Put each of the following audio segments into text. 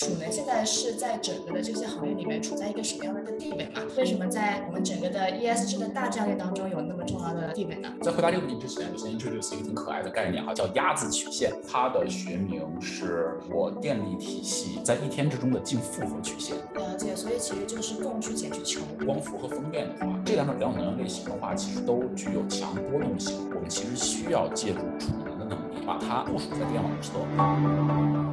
储能现在是在整个的这些行业里面处在一个什么样的一个地位嘛？为什么在我们整个的 ESG 的大战略当中有那么重要的地位呢？在回答这个问题之前，我先 introduce 一个挺可爱的概念哈，叫鸭子曲线。它的学名是我电力体系在一天之中的净负荷曲线。了解，所以其实就是供需减去求。光伏和风电的话，这两种两种能源类型的话，其实都具有强波动性。我们其实需要借助储能的能力，把它部署在电网侧。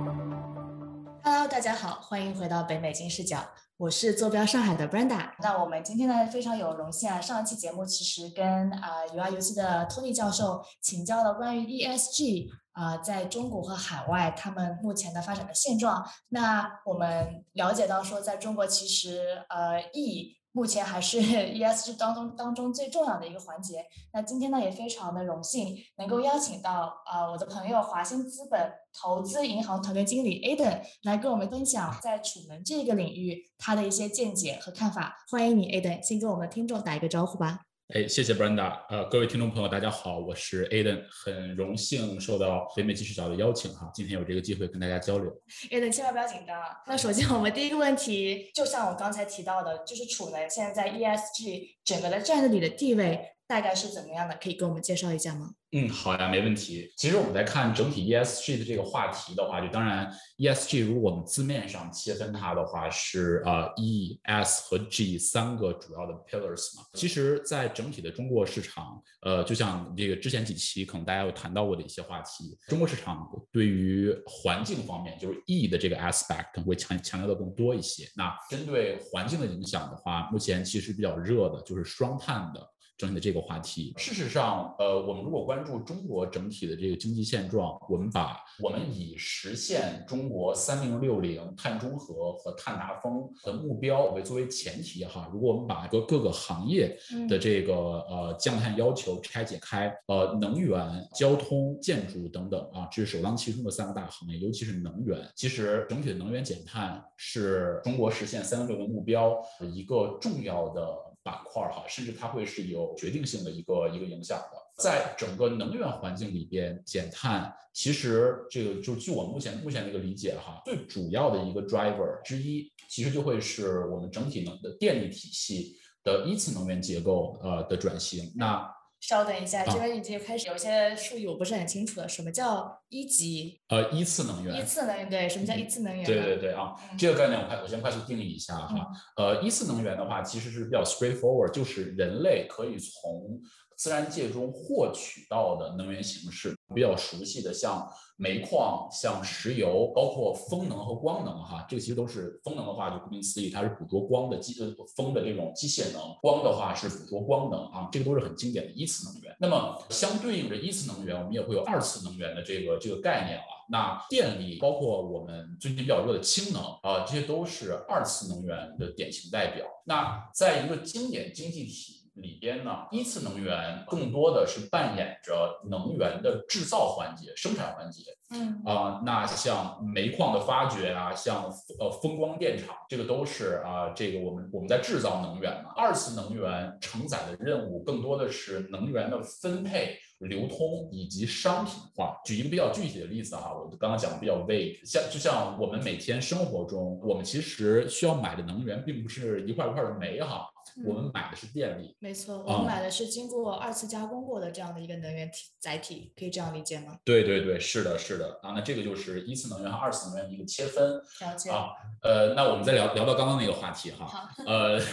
Hello，大家好，欢迎回到北美金视角，我是坐标上海的 Brenda。那我们今天呢非常有荣幸啊，上一期节目其实跟啊 UI 游戏的 Tony 教授请教了关于 ESG 啊在中国和海外他们目前的发展的现状。那我们了解到说，在中国其实呃 E 目前还是 ESG 当中当中最重要的一个环节。那今天呢，也非常的荣幸能够邀请到啊我的朋友华兴资本投资银行团队经理 Aden 来跟我们分享在储能这个领域他的一些见解和看法。欢迎你，Aden，先跟我们听众打一个招呼吧。哎，谢谢 Brenda。呃，各位听众朋友，大家好，我是 Aden，很荣幸受到北美继续角的邀请哈，今天有这个机会跟大家交流。Aden，千万不要紧张。那首先我们第一个问题，就像我刚才提到的，就是储能现在在 ESG 整个的战略里的地位大概是怎么样的？可以跟我们介绍一下吗？嗯，好呀，没问题。其实我们在看整体 ESG 的这个话题的话，就当然 ESG 如果我们字面上切分它的话，是呃 E、S 和 G 三个主要的 pillars 嘛。其实，在整体的中国市场，呃，就像这个之前几期可能大家有谈到过的一些话题，中国市场对于环境方面，就是 E 的这个 aspect 会强强调的更多一些。那针对环境的影响的话，目前其实比较热的就是双碳的。整体的这个话题，事实上，呃，我们如果关注中国整体的这个经济现状，我们把我们以实现中国三零六零碳中和和碳达峰的目标为作为前提哈，如果我们把各各个行业的这个呃降碳要求拆解开，呃，能源、交通、建筑等等啊，这是首当其冲的三个大行业，尤其是能源，其实整体的能源减碳是中国实现三零六零目标一个重要的。板块哈，甚至它会是有决定性的一个一个影响的。在整个能源环境里边，减碳其实这个就据我目前目前的一个理解哈，最主要的一个 driver 之一，其实就会是我们整体能的电力体系的一次能源结构呃的转型。那稍等一下，这边已经开始有些术语我不是很清楚了。什么叫一级？呃，一次能源。一次能源对，什么叫一次能源？对对对啊，这个概念我快我先快速定义一下哈。呃，一次能源的话，其实是比较 straightforward，就是人类可以从自然界中获取到的能源形式，比较熟悉的像。煤矿像石油，包括风能和光能，哈，这个其实都是风能的话，就顾名思义，它是捕捉光的机呃风的这种机械能；光的话是捕捉光能啊，这个都是很经典的一次能源。那么相对应着一次能源，我们也会有二次能源的这个这个概念了。那电力，包括我们最近比较热的氢能啊，这些都是二次能源的典型代表。那在一个经典经济体。里边呢，一次能源更多的是扮演着能源的制造环节、生产环节。嗯啊，那像煤矿的发掘啊，像呃风光电厂，这个都是啊，这个我们我们在制造能源嘛。二次能源承载的任务更多的是能源的分配。流通以及商品化。举一个比较具体的例子哈，我刚刚讲的比较 vague，像就像我们每天生活中，我们其实需要买的能源并不是一块一块的煤哈，我们买的是电力。没错，我们买的是经过二次加工过的这样的一个能源体载体，可以这样理解吗？对对对，是的，是的啊，那这个就是一次能源和二次能源的一个切分。了解啊，呃，那我们再聊聊到刚刚那个话题哈，呃。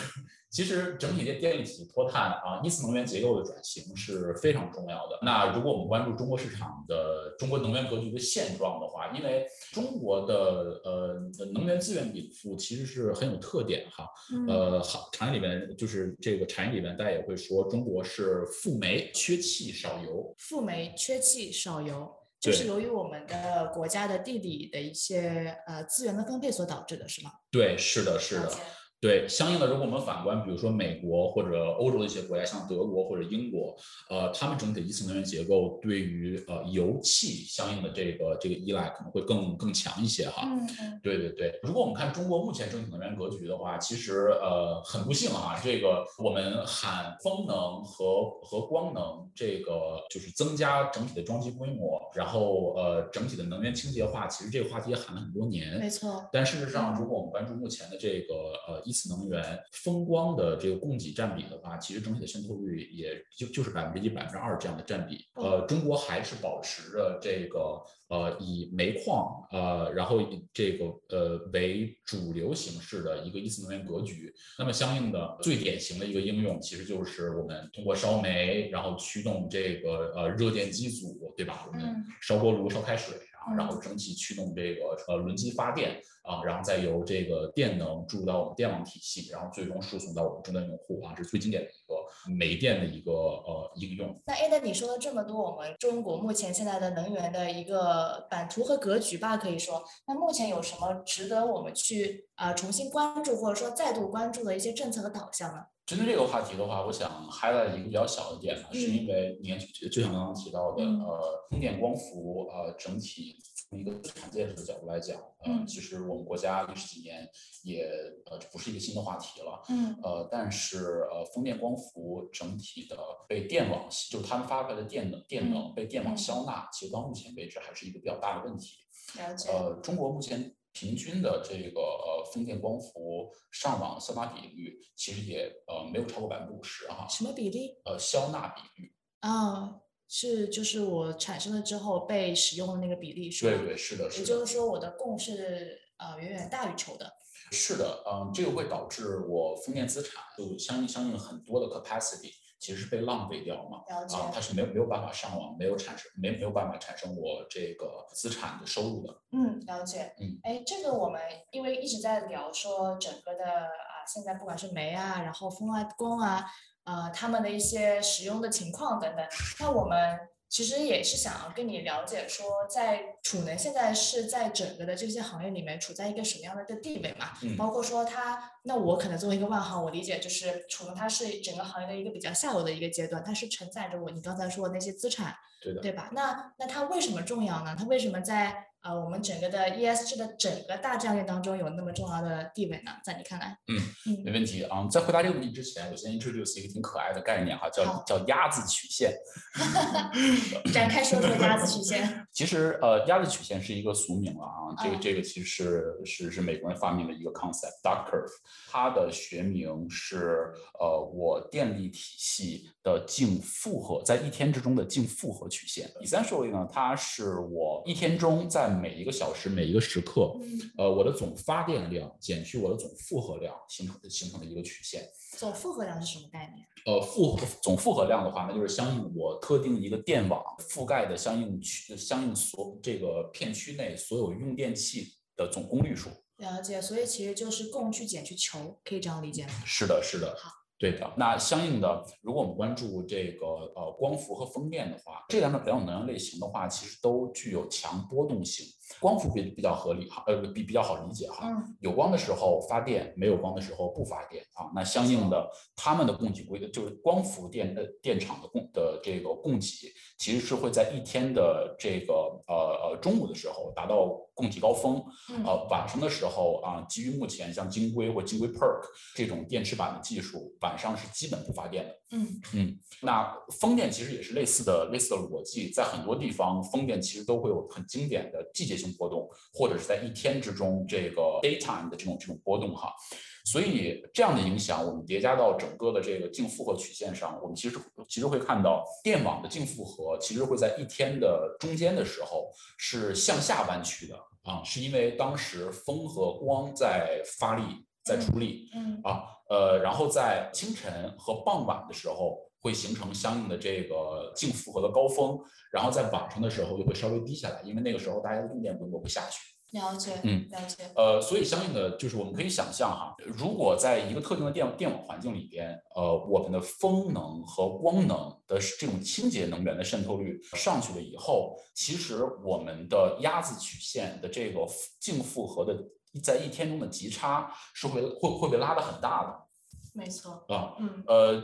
其实整体的电力体系脱碳啊，一次能源结构的转型是非常重要的。那如果我们关注中国市场的中国能源格局的现状的话，因为中国的呃能源资源禀赋其实是很有特点哈。呃，好，产业里面就是这个产业里面大家也会说，中国是富煤缺气少油。富煤缺气少油，就是由于我们的国家的地理的一些呃资源的分配所导致的，是吗？对，是的，是的。对，相应的，如果我们反观，比如说美国或者欧洲的一些国家，像德国或者英国，呃，他们整体的一次能源结构对于呃油气相应的这个这个依赖可能会更更强一些哈。嗯嗯对对对，如果我们看中国目前整体能源格局的话，其实呃很不幸哈，这个我们喊风能和和光能，这个就是增加整体的装机规模，然后呃整体的能源清洁化，其实这个话题也喊了很多年。没错。但事实上，如果我们关注目前的这个呃一次能源风光的这个供给占比的话，其实整体的渗透率也就就是百分之一、百分之二这样的占比。呃，中国还是保持着这个呃以煤矿呃然后以这个呃为主流形式的一个一次能源格局。那么相应的最典型的一个应用，其实就是我们通过烧煤，然后驱动这个呃热电机组，对吧？我们嗯烧锅炉烧开水然后蒸汽驱动这个呃轮机发电啊，然后再由这个电能注入到我们电网体系，然后最终输送到我们终端用户啊，这是最经典的一个煤电的一个呃应用。那 A 的你说了这么多，我们中国目前现在的能源的一个版图和格局吧，可以说，那目前有什么值得我们去呃重新关注或者说再度关注的一些政策和导向呢？针对这个话题的话，我想 highlight 一个比较小的点呢，是嗯因为你就就像刚刚提到的，嗯呃，风电光伏呃整体从一个资产建设的角度来讲，呃，嗯其实我们国家历时几年也呃不是一个新的话题了。嗯呃，但是呃，风电光伏整体的被电网，就是他们发出来的电能电能被电网嗯消纳，其实到目前为止还是一个比较大的问题。了解。呃，中国目前平均的这个呃风电光伏上网消纳比率，其实也呃没有超过百分之五十哈。什么比例？呃，消纳比率，啊、是就是我产生了之后被使用的那个比例是吧？对对是的，是的，也就是说我的供是呃远远大于求的。是的，嗯，这个会导致我风电资产就相应相应很多的 capacity 其实是被浪费掉嘛。啊，它是没有没有办法上网，没有产生没没有办法产生我这个资产的收入的。嗯，了解。嗯，哎，这个我们因为一直在聊说整个的啊，现在不管是煤啊，然后风啊、光啊，呃，他们的一些使用的情况等等，那我们其实也是想要跟你了解说，在储能现在是在整个的这些行业里面处在一个什么样的一个地位嘛？嗯包括说它，那我可能作为一个外行，我理解就是储能它是整个行业的一个比较下游的一个阶段，它是承载着我你刚才说的那些资产。对的。对吧？那那它为什么重要呢？它为什么在呃我们整个的 ESG 的整个大战略当中有那么重要的地位呢？在你看来？嗯嗯没问题啊、在回答这个问题之前，我先 introduce 一个挺可爱的概念哈，叫叫鸭子曲线。展开说说鸭子曲线。其实呃，鸭子曲线是一个俗名了啊，这个嗯这个其实是是是美国人发明的一个 concept duck curve，它的学名是呃我电力体系的净负荷，在一天之中的净负荷曲线。essentially 呢，它是我一天中在每一个小时每一个时刻，嗯，呃我的总发电量减去我的总负荷量形成形成的一个曲线。总负荷量是什么概念？呃，负荷总负荷量的话，那就是相应我特定一个电网覆盖的相应区相应所这个片区内所有用电器的总功率数。了解，所以其实就是供去减去求，可以这样理解吗？是的，是的好。对的，那相应的，如果我们关注这个呃光伏和风电的话，这两种两种能量类型的话，其实都具有强波动性。光伏比比较合理哈，呃比比较好理解哈。嗯有光的时候发电，没有光的时候不发电啊。那相应的，他们的供给规就是光伏电的电厂的供的这个供给，其实是会在一天的这个呃呃中午的时候达到供给高峰，嗯呃晚上的时候啊，基于目前像金硅或金硅 PERC 这种电池板的技术，晚上是基本不发电的。嗯嗯，那风电其实也是类似的类似的逻辑，在很多地方，风电其实都会有很经典的季节性波动，或者是在一天之中这个 daytime 的这种这种波动哈。所以这样的影响，我们叠加到整个的这个净负荷曲线上，我们其实其实会看到电网的净负荷其实会在一天的中间的时候是向下弯曲的啊，是因为当时风和光在发力在出力，嗯啊，呃，然后在清晨和傍晚的时候会形成相应的这个净负荷的高峰，然后在晚上的时候就会稍微低下来，因为那个时候大家的用电规模会下去。了解，嗯，了解。呃，所以相应的就是我们可以想象哈，如果在一个特定的电电网环境里边，呃，我们的风能和光能的这种清洁能源的渗透率上去了以后，其实我们的鸭子曲线的这个净负荷的在一天中的极差是会会会被拉得很大的。没错。啊，嗯，呃，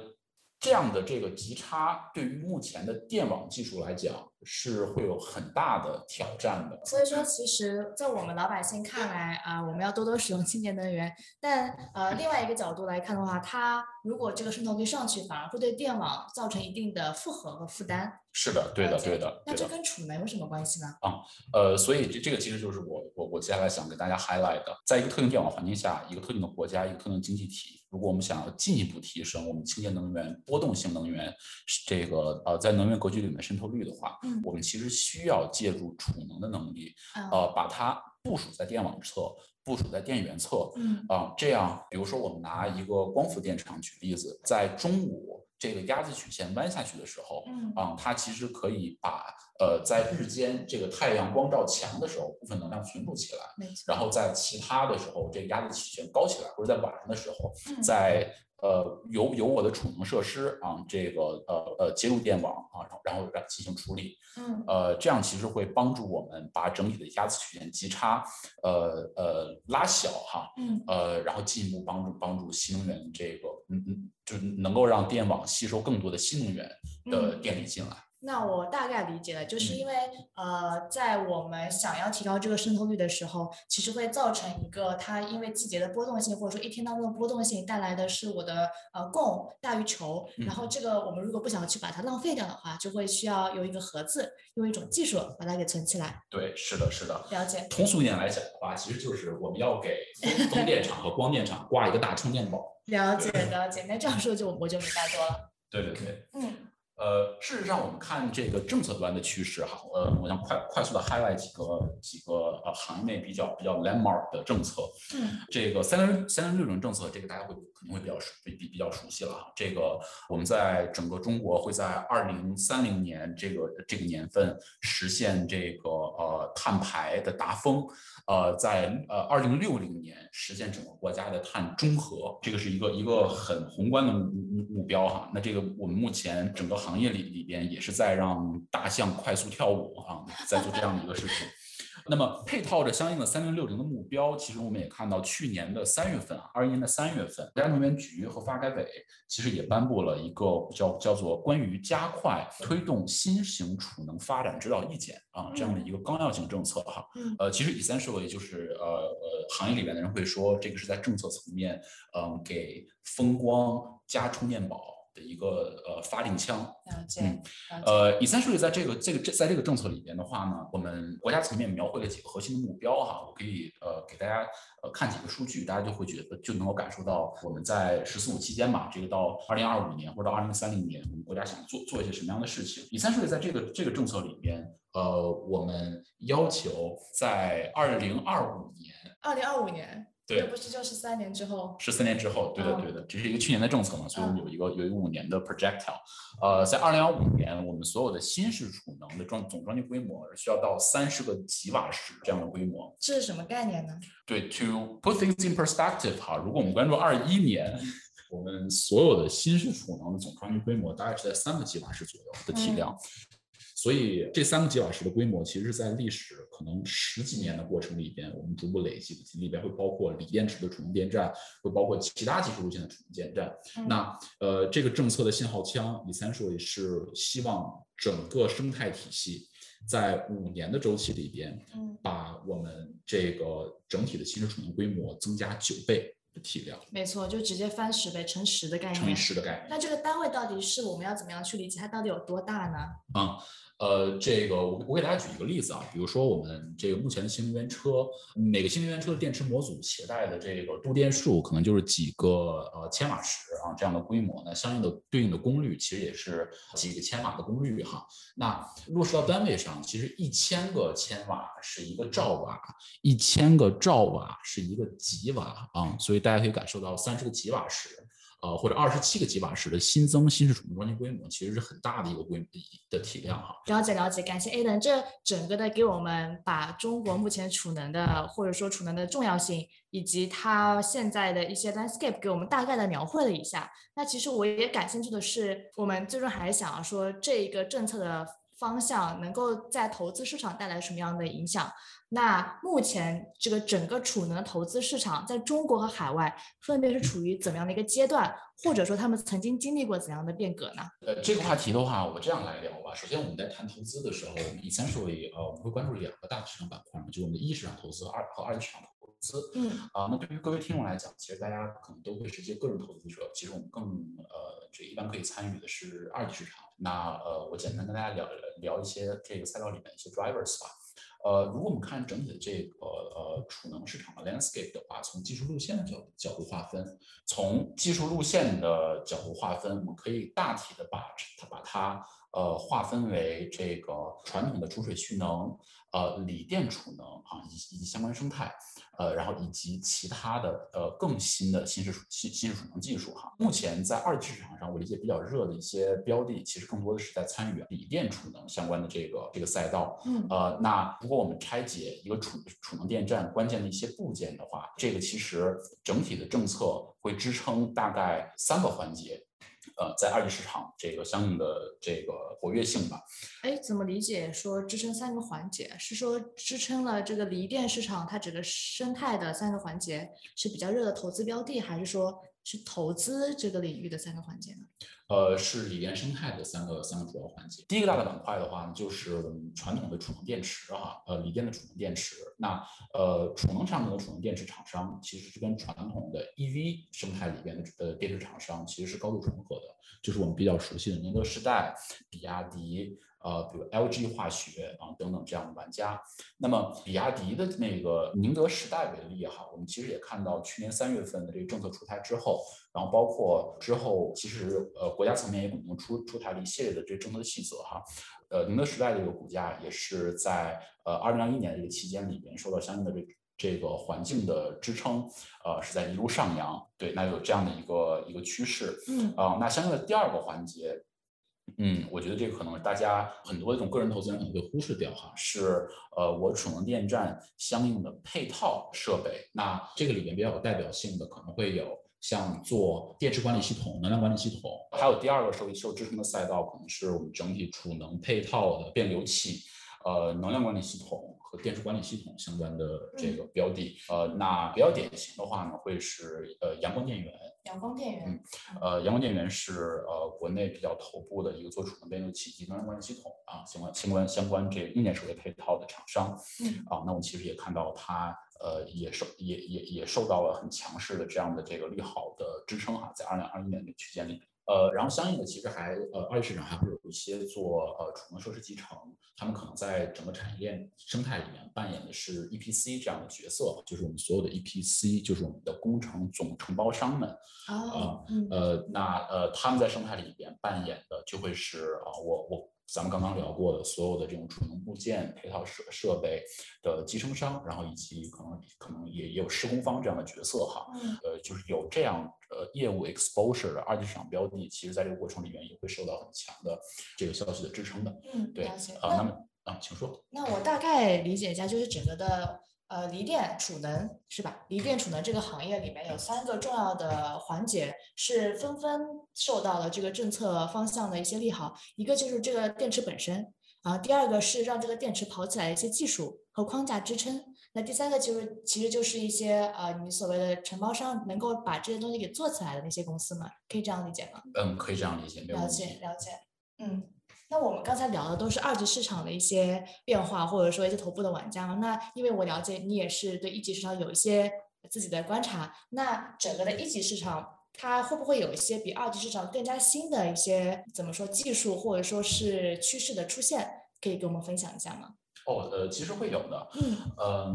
这样的这个极差对于目前的电网技术来讲是会有很大的挑战的。所以说，其实，在我们老百姓看来，啊、我们要多多使用清洁能源。但呃，另外一个角度来看的话，它如果这个渗透率上去，反而会对电网造成一定的负荷和负担。是的，对的，对的，那这跟储能有什么关系呢？啊呃，所以这这个其实就是我我我接下来想给大家 highlight 的，在一个特定电网环境下，一个特定的国家，一个特定的经济体，如果我们想要进一步提升我们清洁能源、波动性能源这个呃在能源格局里面渗透率的话，嗯。我们其实需要借助储能的能力，啊，呃，把它部署在电网侧，部署在电源侧，嗯。啊，这样，比如说我们拿一个光伏电厂举例子，在中午这个鸭子曲线弯下去的时候，嗯啊，它其实可以把呃在日间这个太阳光照强的时候，部分能量存储起来。然后在其他的时候，这个鸭子曲线高起来，或者在晚上的时候，嗯在呃有有我的储能设施啊，这个呃呃接入电网啊，然后然后让进行处理，嗯。呃，这样其实会帮助我们把整体的压缩曲线极差，呃呃拉小哈，嗯。呃，然后进一步帮助帮助新能源这个，嗯嗯，就是能够让电网吸收更多的新能源的嗯。电力进来。那我大概理解了，就是嗯因为呃，在我们想要提高这个渗透率的时候，其实会造成一个它因为季节的波动性，或者说一天当中的波动性带来的是我的呃供大于求，然后这个我们如果不想去把它浪费掉的话，就会需要有一个盒子，用一种技术把它给存起来。对，是的，是的。了解，通俗一点来讲的话，其实就是我们要给 风风电场和光电场挂一个大充电宝。了解，了解。那这样说就我就明白多了。对对对。嗯呃，事实上，我们看这个政策端的趋势哈，呃，我想快快速的 highlight 几个几个呃行业内比较比较 landmark 的政策。嗯这个三零三零六零政策，这个大家会肯定会比较熟比比比较熟悉了哈。这个我们在整个中国会在二零三零年这个这个年份实现这个呃碳排的达峰，呃，在呃二零六零年实现整个国家的碳中和，这个是一个一个很宏观的目目目标哈。那这个我们目前整个行业里里边也是在让大象快速跳舞啊，在做这样的一个事情。那么配套着相应的三零六零的目标，其实我们也看到，去年的三月份啊，二一年的三月份，国家能源局和发改委其实也颁布了一个叫叫做关于加快推动新型储能发展指导意见啊这样的一个纲要性政策哈。嗯呃，其实 essentially 就是呃呃，行业里边的人会说，这个是在政策层面，嗯、给风光加充电宝的一个呃发令枪。了解，嗯。呃，essentially 在这个这个这在这个政策里边的话呢，我们国家层面描绘了几个核心的目标哈，我可以呃给大家呃看几个数据，大家就会觉得就能够感受到我们在“十四五”期间吧，这个到二零二五年或者到二零三零年，我们国家想做做一些什么样的事情？essentially 在这个这个政策里边，呃，我们要求在二零二五年。二零二五年，对不是就是三年之后？十四年之后，对的嗯对的，这是一个去年的政策嘛，所以我们嗯有一个有一个五年的 projectile，呃，在二零二五年，我们所有的新式储能的装总装机规模需要到三十个吉瓦时这样的规模。这是什么概念呢？对，to put things in perspective 哈，如果我们关注二一年，我们所有的新式储能的总装机规模大概是在三个吉瓦时左右的体量。所以这三个吉瓦时的规模，其实是在历史可能十几年的过程里边，我们逐步累积的，里边会包括锂电池的储能电站，会包括其他技术路线的储能电站。嗯那呃，这个政策的信号枪，essentially 是希望整个生态体系在五年的周期里边，嗯，把我们这个整体的新式储能规模增加九倍的体量，没错，就直接翻十倍，乘十的概乘以念。十的概念。那这个单位到底是我们要怎么样去理解？它到底有多大呢？啊，呃，这个我我给大家举一个例子啊，比如说我们这个目前的新能源车，每个新能源车的电池模组携带的这个度电数可能就是几个呃千瓦时啊这样的规模，那相应的对应的功率其实也是几个千瓦的功率哈。那落实到单位上，其实一千个千瓦是一个兆瓦，一千个兆瓦是一个吉瓦啊，所以大家可以感受到三十个吉瓦时。呃，或者二十七个吉瓦时的新增新式储能装机规模，其实是很大的一个规模的体量哈。了解了解，感谢 Aden，这整个的给我们把中国目前储能的或者说储能的重要性，以及它现在的一些 landscape 给我们大概的描绘了一下。那其实我也感兴趣的是，我们最终还是想要说这一个政策的方向能够在投资市场带来什么样的影响。那目前这个整个储能投资市场在中国和海外分别是处于怎么样的一个阶段，或者说他们曾经经历过怎样的变革呢？呃，这个话题的话，我这样来聊吧。首先，我们在谈投资的时候，我们 essentially 呃，我们会关注两个大的市场板块，就是我们的一市场投资二和二级市场投资。嗯。啊，那对于各位听众来讲，其实大家可能都会是一些个人投资者，其实我们更呃，这一般可以参与的是二级市场。那呃，我简单跟大家聊聊一些这个赛道里面一些 drivers 吧。呃，如果我们看整体的这个呃储能市场的 landscape 的话，从技术路线的角角度划分，从技术路线的角度划分，我们可以大体的把它把它呃划分为这个传统的储水蓄能。呃，锂电储能啊，以以及相关生态，呃，然后以及其他的呃更新的新式新新式储能技术哈。目前在二级市场上，我理解比较热的一些标的，其实更多的是在参与锂电储能相关的这个这个赛道。嗯，呃，那如果我们拆解一个储储能电站关键的一些部件的话，这个其实整体的政策会支撑大概三个环节。呃，在二级市场这个相应的这个活跃性吧。哎，怎么理解说支撑三个环节？是说支撑了这个锂电市场它整个生态的三个环节是比较热的投资标的，还是说是投资这个领域的三个环节呢？呃，是锂电生态的三个三个主要环节。第一个大的板块的话呢，就是我们传统的储能电池哈，呃，锂电的储能电池。那呃，储能上面的储能电池厂商其实是跟传统的 EV 生态里边的呃电池厂商其实是高度重合的，就是我们比较熟悉的宁德时代、比亚迪。呃，比如 LG 化学啊等等这样的玩家，那么比亚迪的那个宁德时代为例哈，我们其实也看到去年三月份的这个政策出台之后，然后包括之后，其实呃国家层面也可能出出台了一系列的这政策细则哈，呃宁德时代的这个股价也是在呃二零二一年的这个期间里边受到相应的这这个环境的支撑，呃是在一路上扬，对，那有这样的一个一个趋势，嗯。啊，那相应的第二个环节。嗯，我觉得这个可能大家很多这种个人投资人可能会忽视掉哈，是呃我储能电站相应的配套设备。那这个里边比较有代表性的可能会有像做电池管理系统、能量管理系统，还有第二个受受支撑的赛道可能是我们整体储能配套的变流器、呃能量管理系统和电池管理系统相关的这个标的。呃，那比较典型的话呢，会是呃阳光电源。阳光电源，嗯，呃，阳光电源是呃国内比较头部的一个做储能变流器及能源管理系统啊相关相关相关这个硬件设备配套的厂商，嗯，啊，那我们其实也看到它呃也受也也也受到了很强势的这样的这个利好的支撑哈，在二零二一年的区间里。呃，然后相应的，其实还呃，二级市场还会有一些做呃储能设施集成，他们可能在整个产业链生态里面扮演的是 EPC 这样的角色，就是我们所有的 EPC，就是我们的工程总承包商们啊，呃，那呃，他们在生态里边扮演的就会是啊，我我。咱们刚刚聊过的所有的这种储能部件、配套设设备的集成商，然后以及可能可能也也有施工方这样的角色哈，呃，就是有这样呃业务 exposure 的二级市场标的，其实在这个过程里面也会受到很强的这个消息的支撑的。嗯，对啊，那么啊，请说。那我大概理解一下，就是整个的。呃，锂电储能是吧？锂电储能这个行业里面有三个重要的环节，是纷纷受到了这个政策方向的一些利好。一个就是这个电池本身，啊，第二个是让这个电池跑起来的一些技术和框架支撑。那第三个就是，其实就是一些呃，你所谓的承包商能够把这些东西给做起来的那些公司嘛，可以这样理解吗？嗯，可以这样理解，了解了解，嗯。那我们刚才聊的都是二级市场的一些变化，或者说一些头部的玩家嘛。那因为我了解你也是对一级市场有一些自己的观察，那整个的一级市场它会不会有一些比二级市场更加新的一些怎么说技术或者说是趋势的出现，可以跟我们分享一下吗？哦，呃，其实会有的。嗯，呃，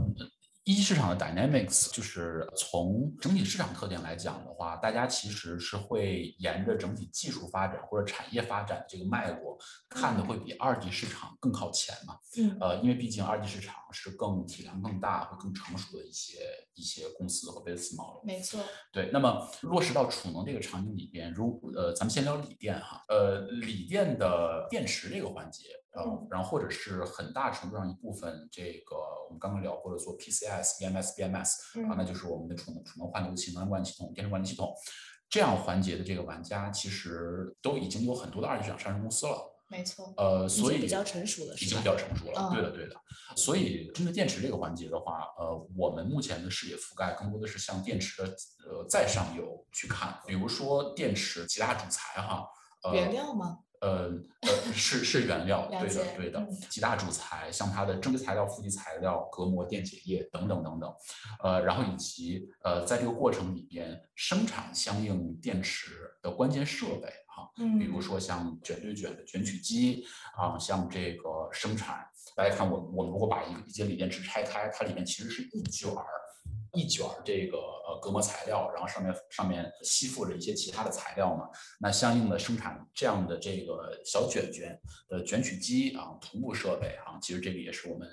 一级市场的 dynamics 就是从整体市场特点来讲的话，大家其实是会沿着整体技术发展或者产业发展这个脉络看的会比二级市场更靠前嘛。嗯，呃，因为毕竟二级市场是更体量更大、会更成熟的一些一些公司和 business model。没错。对，那么落实到储能这个场景里边，如呃，咱们先聊锂电哈，呃，锂电的电池这个环节。呃，然后或者是很大程度上一部分，这个我们刚刚聊过的做 PCS、EMS、BMS 啊，那就是我们的储能储能换流器、能源管理系统、电池管理系统这样环节的这个玩家，其实都已经有很多的二级市场上市公司了。没错。呃，所以比较成熟了，已经比较成熟了。对的，对的。所以针对电池这个环节的话，呃，我们目前的视野覆盖更多的是向电池的呃再上游去看，比如说电池其他主材哈，呃原料吗？呃呃是是原料，对的对的，几大主材，像它的正极材料、负极材料、隔膜、电解液等等等等，呃，然后以及呃在这个过程里边生产相应电池的关键设备哈，比如说像卷对卷的卷取机啊，像这个生产，大家看我我们如果把一个一节锂电池拆开，它里面其实是一卷儿。一卷这个呃隔膜材料，然后上面上面吸附着一些其他的材料嘛，那相应的生产这样的这个小卷卷的卷取机啊，同步设备啊，其实这个也是我们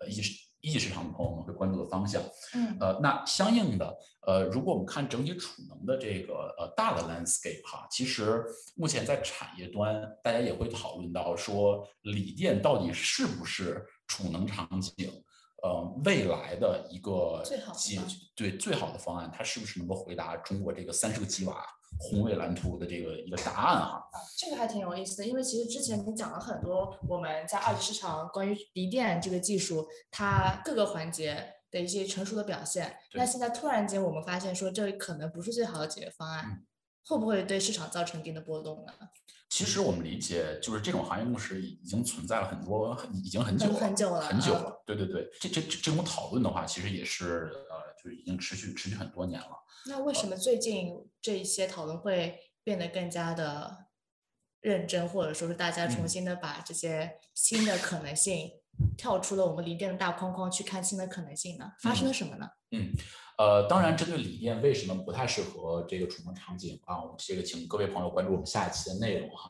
呃一一级市场的朋友们会关注的方向。嗯，呃，那相应的呃，如果我们看整体储能的这个呃大的 landscape 哈，其实目前在产业端大家也会讨论到说，锂电到底是不是储能场景？呃，未来的一个解对最好的方案，它是不是能够回答中国这个三十个吉瓦宏伟蓝图的这个一个答案啊？这个还挺有意思的，因为其实之前你讲了很多我们在二级市场关于锂电这个技术它各个环节的一些成熟的表现。那现在突然间我们发现说这可能不是最好的解决方案，会不会对市场造成一定的波动呢？其实我们理解，就是这种行业共识已经存在了很多，已经很久了，很久了，很久了。对对对，这这这种讨论的话，其实也是呃，就是已经持续持续很多年了。那为什么最近这一些讨论会变得更加的认真，或者说是大家重新的把这些新的可能性跳出了我们锂电的大框框去看新的可能性呢？发生了什么呢？嗯。呃，当然，针对锂电为什么不太适合这个储能场景啊？这个请各位朋友关注我们下一期的内容哈。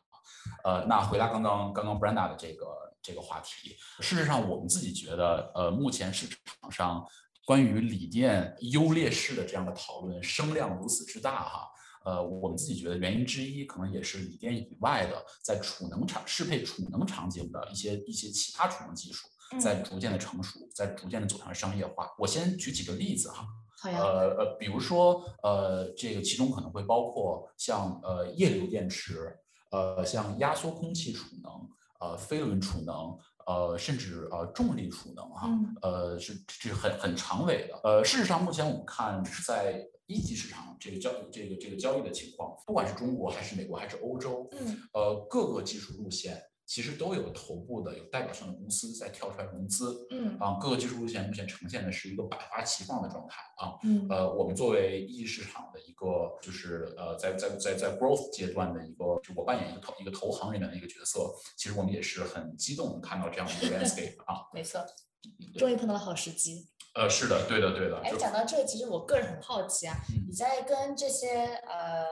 呃，那回答刚刚刚刚 Brenda 的这个这个话题，事实上我们自己觉得，呃，目前市场上关于锂电优劣势的这样的讨论声量如此之大哈。呃，我们自己觉得原因之一，可能也是锂电以外的在储能场适配储能场景的一些一些其他储能技术在逐渐的成熟，在逐渐的走向商业化。我先举几个例子哈。呃呃，比如说呃，这个其中可能会包括像呃液流电池，呃像压缩空气储能，呃飞轮储能，呃甚至呃重力储能哈，呃是是很很长尾的。呃，事实上目前我们看在一级市场这个交这个这个交易的情况，不管是中国还是美国还是欧洲，嗯，呃各个技术路线。其实都有头部的有代表性的公司在跳出来融资，嗯。啊，各个技术路线目前呈现的是一个百花齐放的状态啊，嗯。呃，我们作为一级市场的一个就是呃在在在在 growth 阶段的一个，就我扮演一个投一个投行人员的一个角色，其实我们也是很激动看到这样的一个 landscape 啊，没错，终于碰到了好时机，呃，是的，对的，对的。哎，讲到这，其实我个人很好奇啊，你在跟这些呃。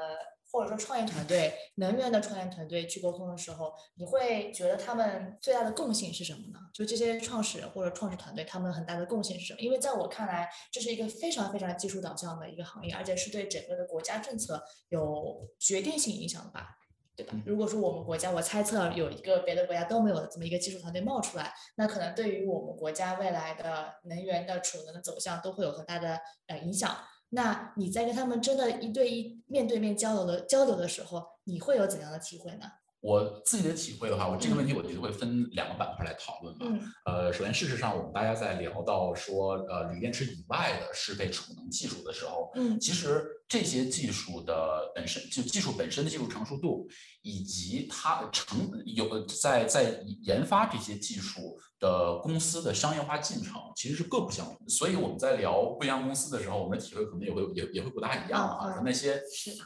或者说创业团队、能源的创业团队去沟通的时候，你会觉得他们最大的共性是什么呢？就这些创始人或者创始团队，他们很大的共性是什么？因为在我看来，这是一个非常非常技术导向的一个行业，而且是对整个的国家政策有决定性影响的吧，对吧？如果说我们国家，我猜测有一个别的国家都没有的这么一个技术团队冒出来，那可能对于我们国家未来的能源的储能的走向都会有很大的呃影响。那你在跟他们真的一对一面对面交流的交流的时候，你会有怎样的体会呢？我自己的体会的话，我这个问题我觉得会分两个板块来讨论吧。呃，首先，事实上，我们大家在聊到说，呃，锂电池以外的适配储能技术的时候，嗯，其实这些技术的本身就技术本身的技术成熟度，以及它成有在在研发这些技术。的公司的商业化进程其实是各不相同，所以我们在聊不一样公司的时候，我们的体会可能也会也也会不大一样啊。说那些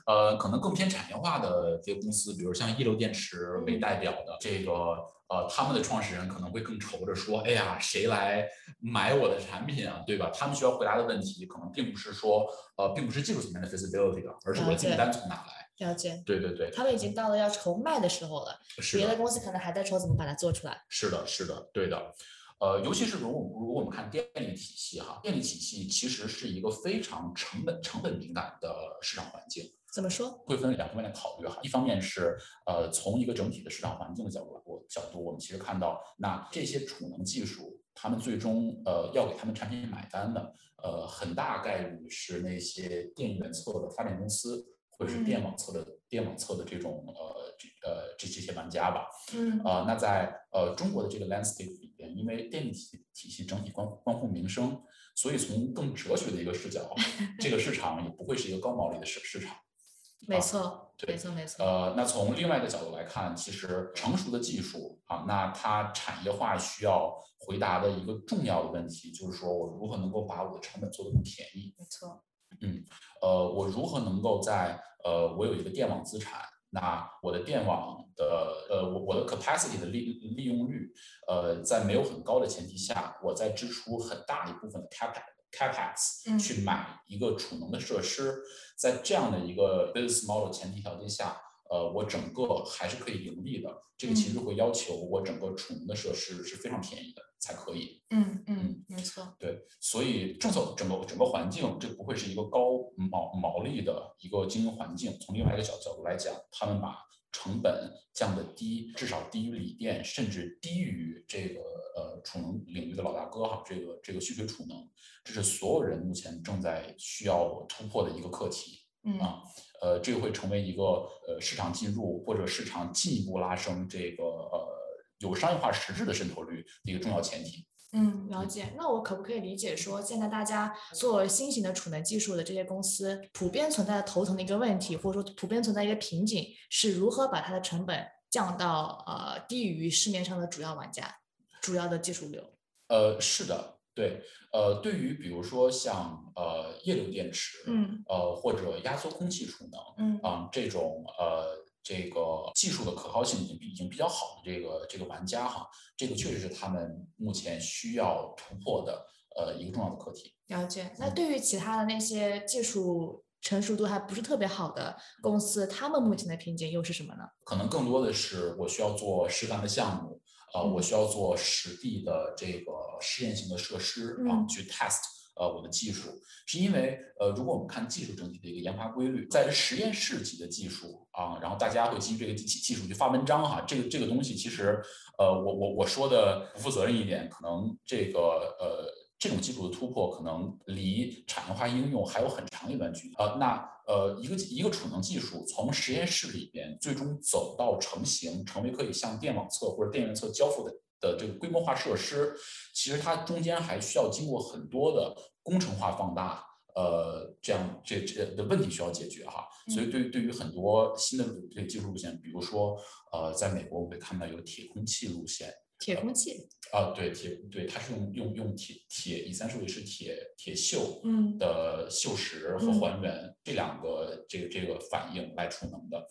呃可能更偏产业化的这些公司，比如像一流电池为代表的这个呃，他们的创始人可能会更愁着说，哎呀，谁来买我的产品啊，对吧？他们需要回答的问题可能并不是说，呃，并不是技术层面的 feasibility 的，而是我的订单从哪来。了解，对对对，他们已经到了要筹卖的时候了，别的公司可能还在愁怎么把它做出来。是的，是的，对的。呃，尤其是如果如果我们看电力体系哈，电力体系其实是一个非常成本成本敏感的市场环境。怎么说？会分两方面来考虑哈。一方面是呃，从一个整体的市场环境的角度我角度，我们其实看到，那这些储能技术，他们最终呃要给他们产品买单的，呃，很大概率是那些电源侧的发电公司。或者是电网侧的电网侧的这种呃这呃这这些玩家吧，嗯啊，那在呃中国的这个 landscape 里边，因为电力体体系整体关关乎民生，所以从更哲学的一个视角，这个市场也不会是一个高毛利的市市场。没错，对没错没错。呃，那从另外一个角度来看，其实成熟的技术啊，那它产业化需要回答的一个重要的问题，就是说我如何能够把我的成本做得更便宜。没错。嗯，呃，我如何能够在呃，我有一个电网资产，那我的电网的呃，我我的 capacity 的利利用率，呃，在没有很高的前提下，我在支出很大一部分的 capex capex 去买一个储能的设施，在这样的一个 business model 前提条件下。呃，我整个还是可以盈利的，这个其实会要求我整个储能的设施是非常便宜的才可以。嗯嗯，没错。对，所以政策整个整个环境，这不会是一个高毛毛利的一个经营环境。从另外一个角角度来讲，他们把成本降得低，至少低于锂电，甚至低于这个呃储能领域的老大哥哈，这个这个蓄水储能，这是所有人目前正在需要突破的一个课题。嗯啊。呃，这个会成为一个呃市场进入或者市场进一步拉升这个呃有商业化实质的渗透率的一个重要前提。嗯，了解。那我可不可以理解说，现在大家做新型的储能技术的这些公司，普遍存在的头疼的一个问题，或者说普遍存在一个瓶颈，是如何把它的成本降到呃低于市面上的主要玩家、主要的技术流？呃，是的。对，呃，对于比如说像呃液流电池，嗯，呃或者压缩空气储能，嗯啊这种呃这个技术的可靠性已经比已经比较好的这个这个玩家哈，这个确实是他们目前需要突破的呃一个重要的课题。了解。那对于其他的那些技术成熟度还不是特别好的公司，他们目前的瓶颈又是什么呢？可能更多的是我需要做实干的项目。呃，我需要做实地的这个试验性的设施啊，去 test 呃我的技术，是因为呃，如果我们看技术整体的一个研发规律，在实验室级的技术啊，然后大家会基于这个技技术去发文章哈，这个这个东西其实呃，我我我说的不负责任一点，可能这个呃这种技术的突破可能离产业化应用还有很长一段距离呃，那。呃，一个一个储能技术从实验室里边最终走到成型，成为可以向电网侧或者电源侧交付的的这个规模化设施，其实它中间还需要经过很多的工程化放大，呃，这样这这的问题需要解决哈。所以对对于很多新的这个技术路线，比如说呃，在美国我们会看到有铁空气路线。铁空气啊，对铁对，它是用用用铁铁乙三十五是铁铁锈嗯的锈蚀和还原这两个这个这个反应来储能的。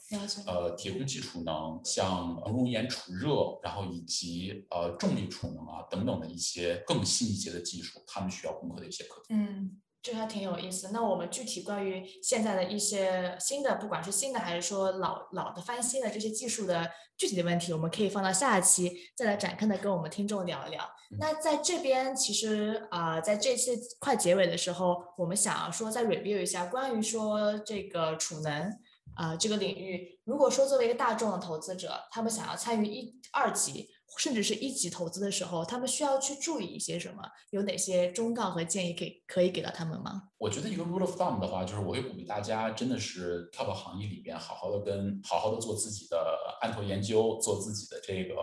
呃，铁空气储能，像熔岩储热，然后以及呃重力储能啊等等的一些更新一些的技术，他们需要攻克的一些课题。嗯。这还挺有意思。那我们具体关于现在的一些新的，不管是新的还是说老老的翻新的这些技术的具体的问题，我们可以放到下一期再来展开的跟我们听众聊一聊。那在这边其实啊，在这次快结尾的时候，我们想要说再 review 一下关于说这个储能啊这个领域，如果说作为一个大众的投资者，他们想要参与一二级。甚至是一级投资的时候，他们需要去注意一些什么？有哪些忠告和建议给可以给到他们吗？我觉得一个 rule of thumb 的话，就是我会鼓励大家，真的是跳到行业里边，好好的跟好好的做自己的案头研究，做自己的这个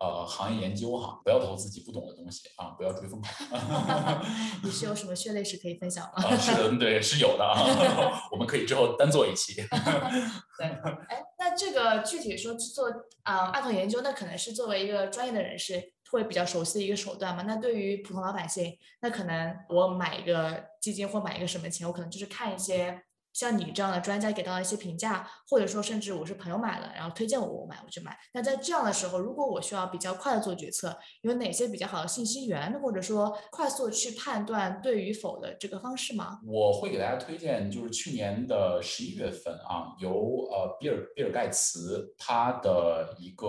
呃行业研究哈，不要投自己不懂的东西啊，不要追风口。你是有什么血泪史可以分享吗？啊，是的，对，是有的啊，我们可以之后单做一期。对，哎，那这个具体说做啊案头研究，那可能是作为一个专业的人士。会比较熟悉的一个手段嘛？那对于普通老百姓，那可能我买一个基金或买一个什么钱，我可能就是看一些像你这样的专家给到一些评价，或者说甚至我是朋友买了，然后推荐我我买我就买。那在这样的时候，如果我需要比较快的做决策，有哪些比较好的信息源，或者说快速去判断对与否的这个方式吗？我会给大家推荐，就是去年的十一月份啊，由呃比尔比尔盖茨他的一个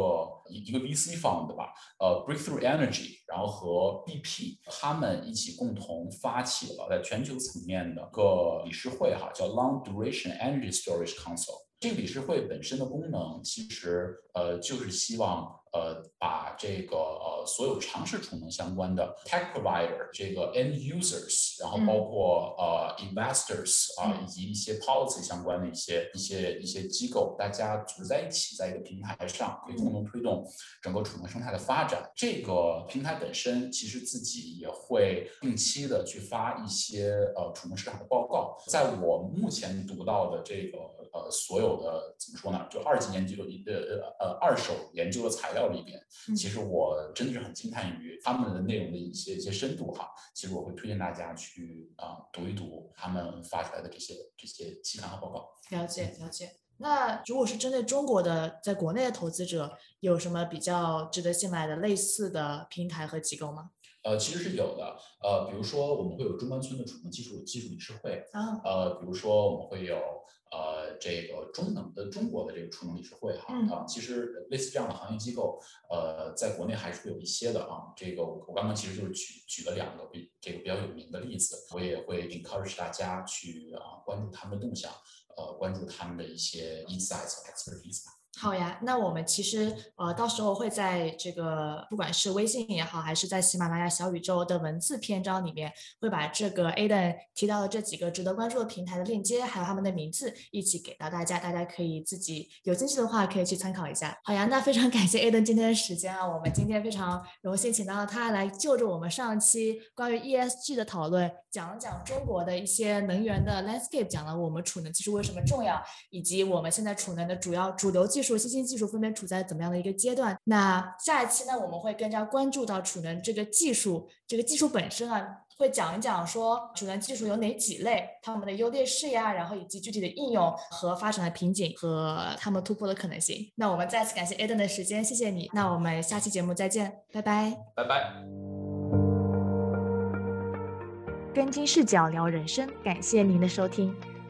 一个 VC fund 吧，呃 Breakthrough Energy，然后和 BP 他们一起共同发起了在全球层面的个理事会哈，叫 Long Duration Energy Storage Council。这个理事会本身的功能，其实呃就是希望呃把这个呃所有尝试储能相关的 tech provider 这个 end users，然后包括呃 investors 啊以及一些 policy 相关的一些一些一些机构，大家组织在一起，在一个平台上，可以共同推动整个储能生态的发展。这个平台本身其实自己也会定期的去发一些呃储能市场的报告。在我目前读到的这个呃所有的怎么说呢？就二级研究的呃呃二手研究的材料里边，其实我真的是很惊叹于他们的内容的一些一些深度哈。其实我会推荐大家去啊读一读他们发出来的这些这些期刊和报告。了解了解。那如果是针对中国的，在国内的投资者，有什么比较值得信赖的类似的平台和机构吗？呃，其实是有的。呃，比如说我们会有中关村的储能技术技术理事会啊，呃，比如说我们会有呃这个中能的中国的这个储能理事会哈啊，其实类似这样的行业机构，呃，在国内还是会有一些的啊。这个我刚刚其实就是举举了两个比这个比较有名的例子，我也会 encourage 大家去啊关注他们的动向，呃，关注他们的一些 insights 和 expertise 吧。好呀，那我们其实呃，到时候会在这个不管是微信也好，还是在喜马拉雅小宇宙的文字篇章里面，会把这个 Aden 提到的这几个值得关注的平台的链接，还有他们的名字一起给到大家，大家可以自己有兴趣的话可以去参考一下。好呀，那非常感谢 Aden 今天的时间啊，我们今天非常荣幸请到了他来就着我们上期关于 ESG 的讨论，讲了讲中国的一些能源的 landscape，讲了我们储能技术为什么重要，以及我们现在储能的主要主流技术。术、新兴技术分别处在怎么样的一个阶段？那下一期呢，我们会更加关注到储能这个技术，这个技术本身啊，会讲一讲说储能技术有哪几类，它们的优劣势呀，然后以及具体的应用和发展的瓶颈和他们突破的可能性。那我们再次感谢 Eden 的时间，谢谢你。那我们下期节目再见，拜拜，拜拜。跟金视角聊人生，感谢您的收听。